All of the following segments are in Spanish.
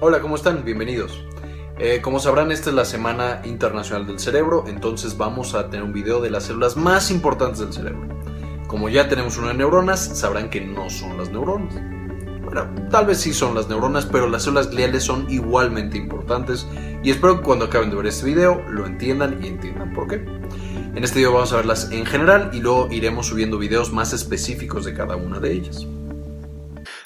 Hola, ¿cómo están? Bienvenidos. Eh, como sabrán, esta es la Semana Internacional del Cerebro, entonces vamos a tener un video de las células más importantes del cerebro. Como ya tenemos una de neuronas, sabrán que no son las neuronas. Bueno, tal vez sí son las neuronas, pero las células gliales son igualmente importantes y espero que cuando acaben de ver este video lo entiendan y entiendan por qué. En este video vamos a verlas en general y luego iremos subiendo videos más específicos de cada una de ellas.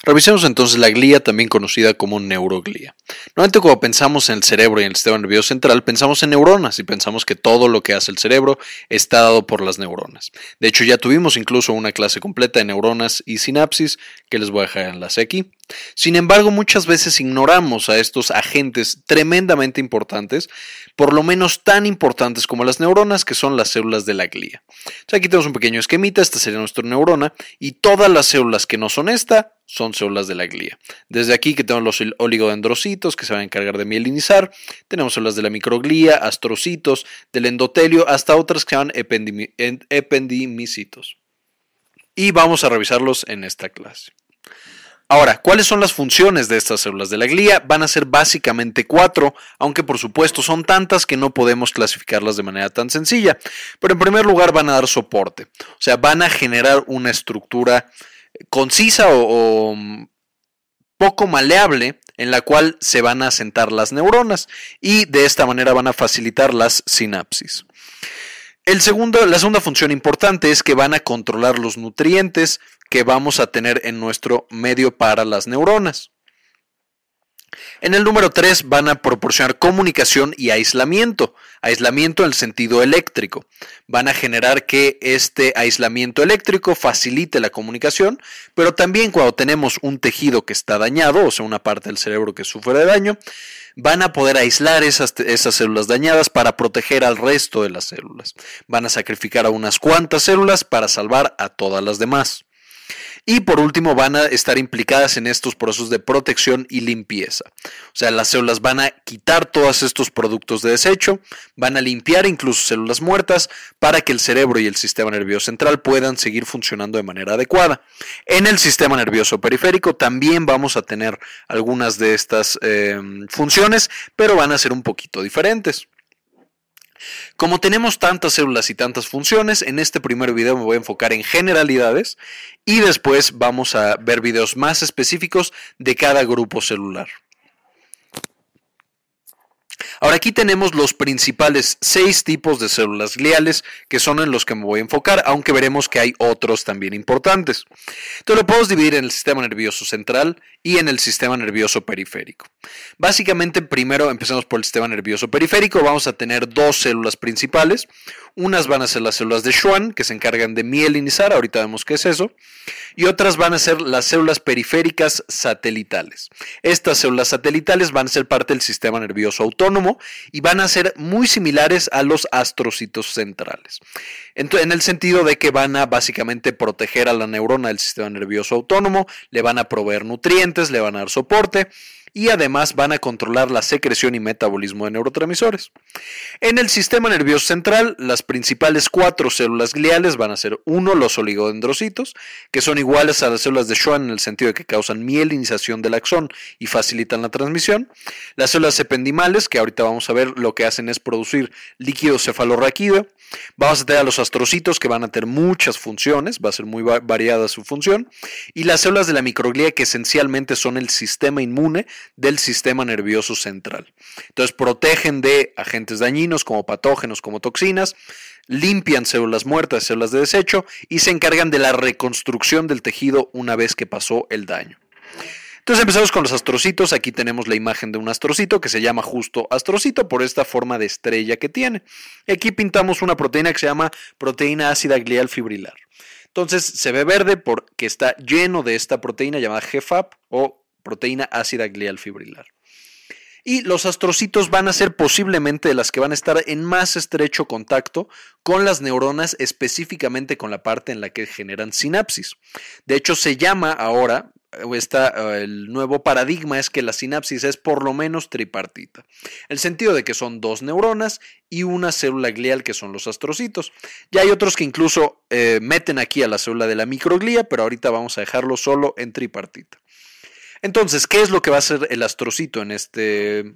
Revisemos entonces la glía, también conocida como neuroglía. Normalmente cuando pensamos en el cerebro y en el sistema nervioso central, pensamos en neuronas y pensamos que todo lo que hace el cerebro está dado por las neuronas. De hecho, ya tuvimos incluso una clase completa de neuronas y sinapsis que les voy a dejar enlace aquí. Sin embargo, muchas veces ignoramos a estos agentes tremendamente importantes, por lo menos tan importantes como las neuronas, que son las células de la glía. aquí tenemos un pequeño esquemita, esta sería nuestra neurona, y todas las células que no son esta son células de la glía. Desde aquí que tenemos los oligodendrocitos que se van a encargar de mielinizar, tenemos células de la microglía, astrocitos, del endotelio, hasta otras que se llaman ependimicitos. Y vamos a revisarlos en esta clase. Ahora, ¿cuáles son las funciones de estas células de la glía? Van a ser básicamente cuatro, aunque por supuesto son tantas que no podemos clasificarlas de manera tan sencilla. Pero en primer lugar van a dar soporte, o sea, van a generar una estructura concisa o, mm, poco maleable en la cual se van a sentar las neuronas y de esta manera van a facilitar las sinapsis. El segundo, la segunda función importante es que van a controlar los nutrientes que vamos a tener en nuestro medio para las neuronas. En el número 3 van a proporcionar comunicación y aislamiento. Aislamiento en el sentido eléctrico. Van a generar que este aislamiento eléctrico facilite la comunicación, pero también cuando tenemos un tejido que está dañado, o sea, una parte del cerebro que sufre de daño, van a poder aislar esas, esas, células dañadas para proteger al resto de las células. Van a sacrificar a unas cuantas células para salvar a todas las demás. Y por último, van a estar implicadas en estos procesos de protección y limpieza. O sea, las células van a quitar todos estos productos de desecho, van a limpiar incluso células muertas para que el cerebro y el sistema nervioso central puedan seguir funcionando de manera adecuada. En el sistema nervioso periférico también vamos a tener algunas de estas eh, funciones, pero van a ser un poquito diferentes. Como tenemos tantas células y tantas funciones, en este primer video me voy a enfocar en generalidades y después vamos a ver videos más específicos de cada grupo celular. Ahora aquí tenemos los principales seis tipos de células gliales que son en los que me voy a enfocar, aunque veremos que hay otros también importantes. Entonces lo podemos dividir en el sistema nervioso central y en el sistema nervioso periférico. Básicamente primero empezamos por el sistema nervioso periférico, vamos a tener dos células principales. Unas van a ser las células de Schwann, que se encargan de mielinizar, ahorita vemos qué es eso, y otras van a ser las células periféricas satelitales. Estas células satelitales van a ser parte del sistema nervioso autónomo y van a ser muy similares a los astrocitos centrales. En el sentido de que van a básicamente proteger a la neurona del sistema nervioso autónomo, le van a proveer nutrientes, le van a dar soporte y además van a controlar la secreción y metabolismo de neurotransmisores. En el sistema nervioso central, las principales cuatro células gliales van a ser uno, los oligodendrocitos, que son iguales a las células de Schwann en el sentido de que causan mielinización del axón y facilitan la transmisión. Las células ependimales, que ahorita vamos a ver, lo que hacen es producir líquido cefalorraquídeo. Vamos a tener a los astrocitos que van a tener muchas funciones, va a ser muy variada su función. Y las células de la microglía que esencialmente son el sistema inmune del sistema nervioso central. Entonces protegen de agentes dañinos como patógenos, como toxinas, limpian células muertas, células de desecho y se encargan de la reconstrucción del tejido una vez que pasó el daño. Entonces empezamos con los astrocitos. Aquí tenemos la imagen de un astrocito que se llama justo astrocito por esta forma de estrella que tiene. Aquí pintamos una proteína que se llama proteína ácida glial fibrilar. Entonces se ve verde porque está lleno de esta proteína llamada GFAP o proteína ácida glial fibrilar. Y los astrocitos van a ser posiblemente de las que van a estar en más estrecho contacto con las neuronas, específicamente con la parte en la que generan sinapsis. De hecho, se llama ahora, está, el nuevo paradigma es que la sinapsis es por lo menos tripartita. El sentido de que son dos neuronas y una célula glial que son los astrocitos. Ya hay otros que incluso eh, meten aquí a la célula de la microglía, pero ahorita vamos a dejarlo solo en tripartita. Entonces, ¿qué es lo que va a hacer el astrocito en este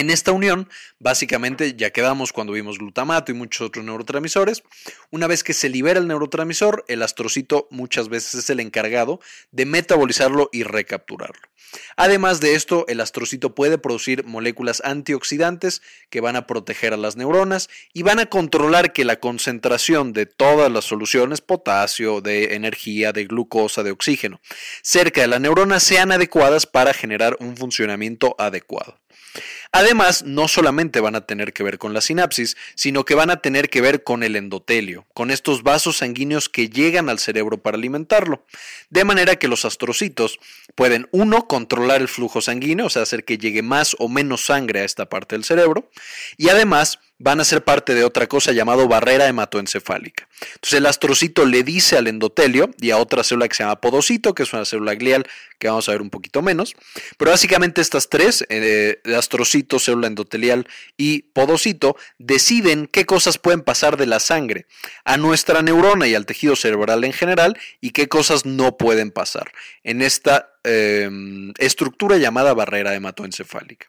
en esta unión, básicamente ya quedamos cuando vimos glutamato y muchos otros neurotransmisores. Una vez que se libera el neurotransmisor, el astrocito muchas veces es el encargado de metabolizarlo y recapturarlo. Además de esto, el astrocito puede producir moléculas antioxidantes que van a proteger a las neuronas y van a controlar que la concentración de todas las soluciones, potasio, de energía, de glucosa, de oxígeno, cerca de la neurona sean adecuadas para generar un funcionamiento adecuado. Además, no solamente van a tener que ver con la sinapsis, sino que van a tener que ver con el endotelio, con estos vasos sanguíneos que llegan al cerebro para alimentarlo. De manera que los astrocitos pueden, uno, controlar el flujo sanguíneo, o sea, hacer que llegue más o menos sangre a esta parte del cerebro, y además van a ser parte de otra cosa llamado barrera hematoencefálica. Entonces el astrocito le dice al endotelio y a otra célula que se llama podocito, que es una célula glial que vamos a ver un poquito menos, pero básicamente estas tres, eh, astrocito, célula endotelial y podocito, deciden qué cosas pueden pasar de la sangre a nuestra neurona y al tejido cerebral en general y qué cosas no pueden pasar en esta Em, estructura llamada barrera hematoencefálica.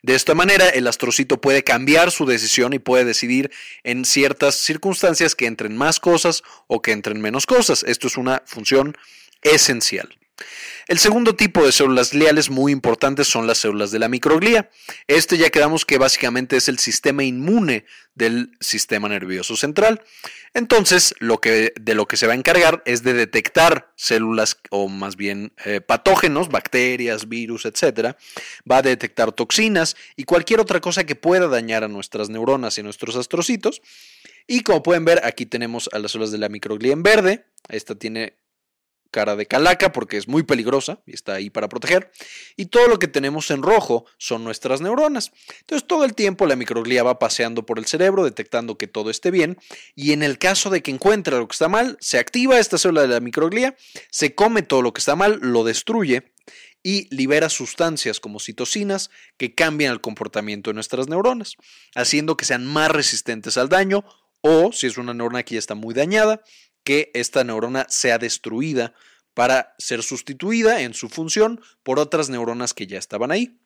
De esta manera, el astrocito puede cambiar su decisión y puede decidir en ciertas circunstancias que entren más cosas o que entren menos cosas. Esto es una función esencial. El segundo tipo de células gliales muy importantes son las células de la microglía. Este ya quedamos que básicamente es el sistema inmune del sistema nervioso central. Entonces, de lo que se va a encargar es de detectar células o más bien eh, patógenos, bacterias, virus, etc. Va a detectar toxinas y cualquier otra cosa que pueda dañar a nuestras neuronas y nuestros astrocitos. Y como pueden ver, aquí tenemos a las células de la microglía en verde. Esta tiene cara de calaca porque es muy peligrosa y está ahí para proteger. Y todo lo que tenemos en rojo son nuestras neuronas. Entonces todo el tiempo la microglía va paseando por el cerebro detectando que todo esté bien y en el caso de que encuentre lo que está mal, se activa esta célula de la microglía, se come todo lo que está mal, lo destruye y libera sustancias como citocinas que cambian el comportamiento de nuestras neuronas, haciendo que sean más resistentes al daño o, si es una neurona que ya está muy dañada, que esta neurona sea destruida para ser sustituida en su función por otras neuronas que ya estaban ahí.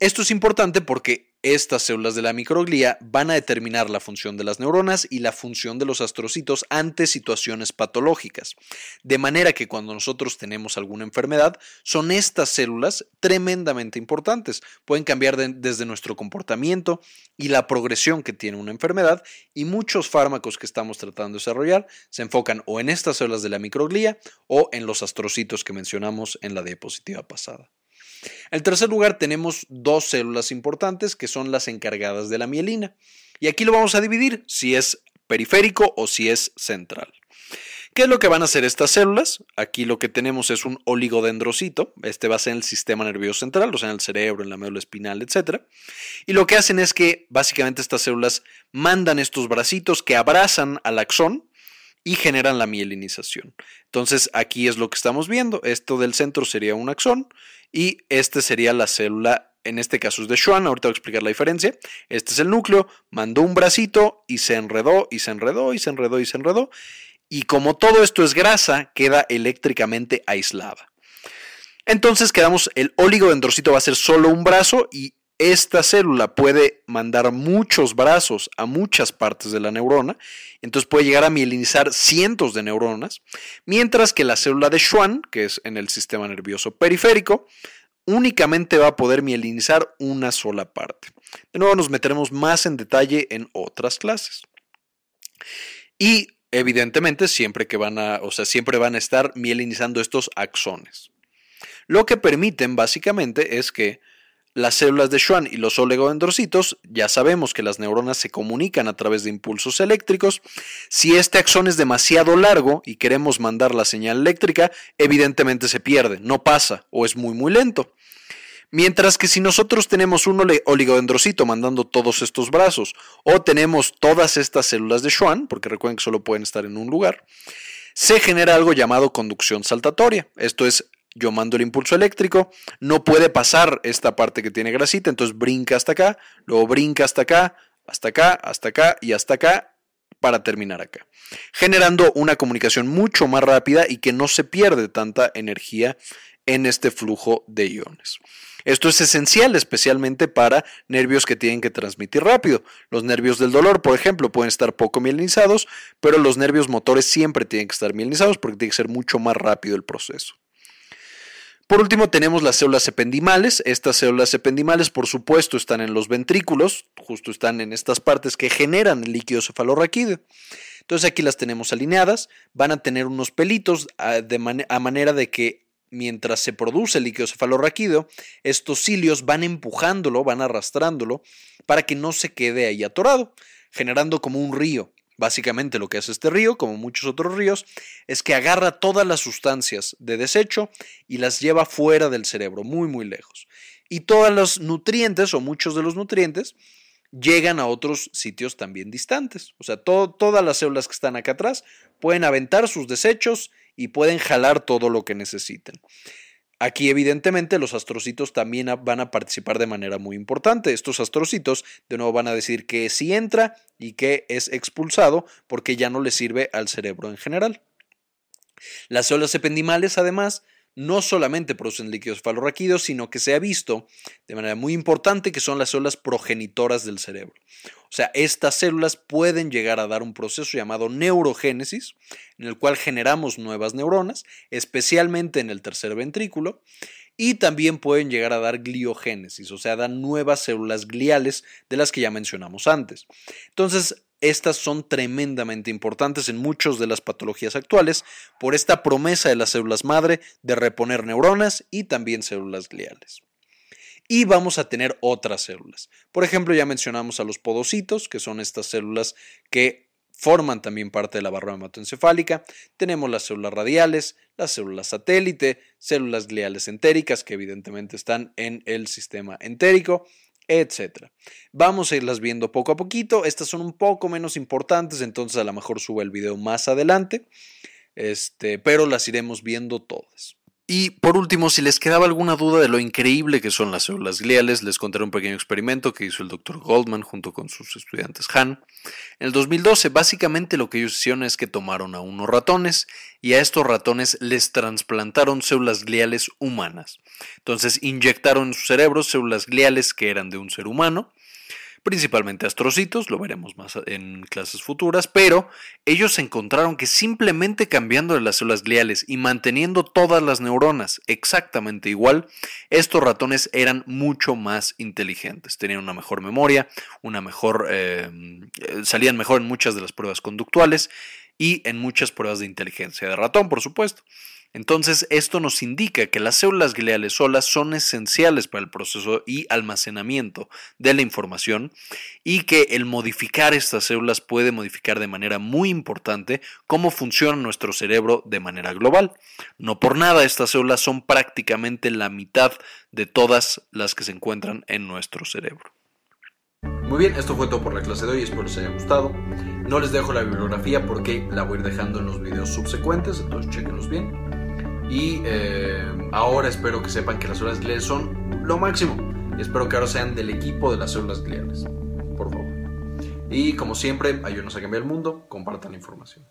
Esto es importante porque estas células de la microglía van a determinar la función de las neuronas y la función de los astrocitos ante situaciones patológicas. De manera que cuando nosotros tenemos alguna enfermedad, son estas células tremendamente importantes. Pueden cambiar desde nuestro comportamiento y la progresión que tiene una enfermedad y muchos fármacos que estamos tratando de desarrollar se enfocan o en estas células de la microglía o en los astrocitos que mencionamos en la diapositiva pasada. En tercer lugar tenemos dos células importantes que son las encargadas de la mielina. Y aquí lo vamos a dividir si es periférico o si es central. ¿Qué es lo que van a hacer estas células? Aquí lo que tenemos es un oligodendrocito, este va a ser en el sistema nervioso central, o sea, en el cerebro, en la médula espinal, etc. Y lo que hacen es que básicamente estas células mandan estos bracitos que abrazan al axón y generan la mielinización. Entonces aquí es lo que estamos viendo, esto del centro sería un axón y este sería la célula, en este caso es de Schwann, ahorita voy a explicar la diferencia. Este es el núcleo, mandó un bracito y se enredó y se enredó y se enredó y se enredó. Y como todo esto es grasa, queda eléctricamente aislada. Entonces quedamos, el oligodendrocito va a ser solo un brazo y esta célula puede mandar muchos brazos a muchas partes de la neurona, entonces puede llegar a mielinizar cientos de neuronas, mientras que la célula de Schwann, que es en el sistema nervioso periférico, únicamente va a poder mielinizar una sola parte. De nuevo nos meteremos más en detalle en otras clases. Y evidentemente siempre que van a, o sea, siempre van a estar mielinizando estos axones. Lo que permiten básicamente es que las células de Schwann y los oligodendrocitos, ya sabemos que las neuronas se comunican a través de impulsos eléctricos. Si este axón es demasiado largo y queremos mandar la señal eléctrica, evidentemente se pierde, no pasa o es muy muy lento. Mientras que si nosotros tenemos un oligodendrocito mandando todos estos brazos o tenemos todas estas células de Schwann, porque recuerden que solo pueden estar en un lugar, se genera algo llamado conducción saltatoria. Esto es yo mando el impulso eléctrico, no puede pasar esta parte que tiene grasita, entonces brinca hasta acá, luego brinca hasta acá, hasta acá, hasta acá y hasta acá para terminar acá, generando una comunicación mucho más rápida y que no se pierde tanta energía en este flujo de iones. Esto es esencial especialmente para nervios que tienen que transmitir rápido. Los nervios del dolor, por ejemplo, pueden estar poco mielinizados, pero los nervios motores siempre tienen que estar mielinizados porque tiene que ser mucho más rápido el proceso. Por último tenemos las células ependimales. Estas células ependimales por supuesto están en los ventrículos, justo están en estas partes que generan el líquido cefalorraquídeo. Entonces aquí las tenemos alineadas, van a tener unos pelitos a, ah, de a manera de que mientras se produce el líquido cefalorraquídeo, estos cilios van empujándolo, van arrastrándolo para que no se quede ahí atorado, generando como un río. Básicamente lo que hace este río, como muchos otros ríos, es que agarra todas las sustancias de desecho y las lleva fuera del cerebro, muy, muy lejos. Y todos los nutrientes, o muchos de los nutrientes, llegan a otros sitios también distantes. O sea, todas las células que están acá atrás pueden aventar sus desechos y pueden jalar todo lo que necesiten. Aquí evidentemente los astrocitos también van a participar de manera muy importante. Estos astrocitos de nuevo van a decir que sí entra y que es expulsado porque ya no le sirve al cerebro en general. Las células ependimales además no solamente producen líquidos cefalorraquídeos, sino que se ha visto de manera muy importante que son las células progenitoras del cerebro. O sea, estas células pueden llegar a dar un proceso llamado neurogénesis, en el cual generamos nuevas neuronas, especialmente en el tercer ventrículo, y también pueden llegar a dar gliogénesis, o sea, dan nuevas células gliales de las que ya mencionamos antes. Entonces, estas son tremendamente importantes en muchas de las patologías actuales por esta promesa de las células madre de reponer neuronas y también células gliales. Y vamos a tener otras células. Por ejemplo, ya mencionamos a los podocitos, que son estas células que forman también parte de la barra hematoencefálica. Tenemos las células radiales, las células satélite, células gliales entéricas, que evidentemente están en el sistema entérico, etcétera. Vamos a irlas viendo poco a poquito. Estas son un poco menos importantes, entonces a lo mejor subo el video más adelante. Este, pero las iremos viendo todas. Y por último, si les quedaba alguna duda de lo increíble que son las células gliales, les contaré un pequeño experimento que hizo el Dr. Goldman junto con sus estudiantes Han. En el 2012, básicamente lo que ellos hicieron es que tomaron a unos ratones y a estos ratones les trasplantaron células gliales humanas. Entonces inyectaron en su cerebro células gliales que eran de un ser humano principalmente astrocitos, lo veremos más en clases futuras, pero ellos encontraron que simplemente cambiando las células gliales y manteniendo todas las neuronas exactamente igual, estos ratones eran mucho más inteligentes, tenían una mejor memoria, una mejor, eh, salían mejor en muchas de las pruebas conductuales y en muchas pruebas de inteligencia de ratón, por supuesto. Entonces, esto nos indica que las células gliales solas son esenciales para el proceso y almacenamiento de la información y que el modificar estas células puede modificar de manera muy importante cómo funciona nuestro cerebro de manera global. No por nada, estas células son prácticamente la mitad de todas las que se encuentran en nuestro cerebro. Muy bien, esto fue todo por la clase de hoy, espero les haya gustado. No les dejo la bibliografía porque la voy a ir dejando en los videos subsecuentes, entonces chequenlos bien. Y eh, ahora espero que sepan que las células gliales son lo máximo. Espero que ahora sean del equipo de las células gliales. Por favor. Y como siempre, ayúdenos a cambiar el mundo, compartan la información.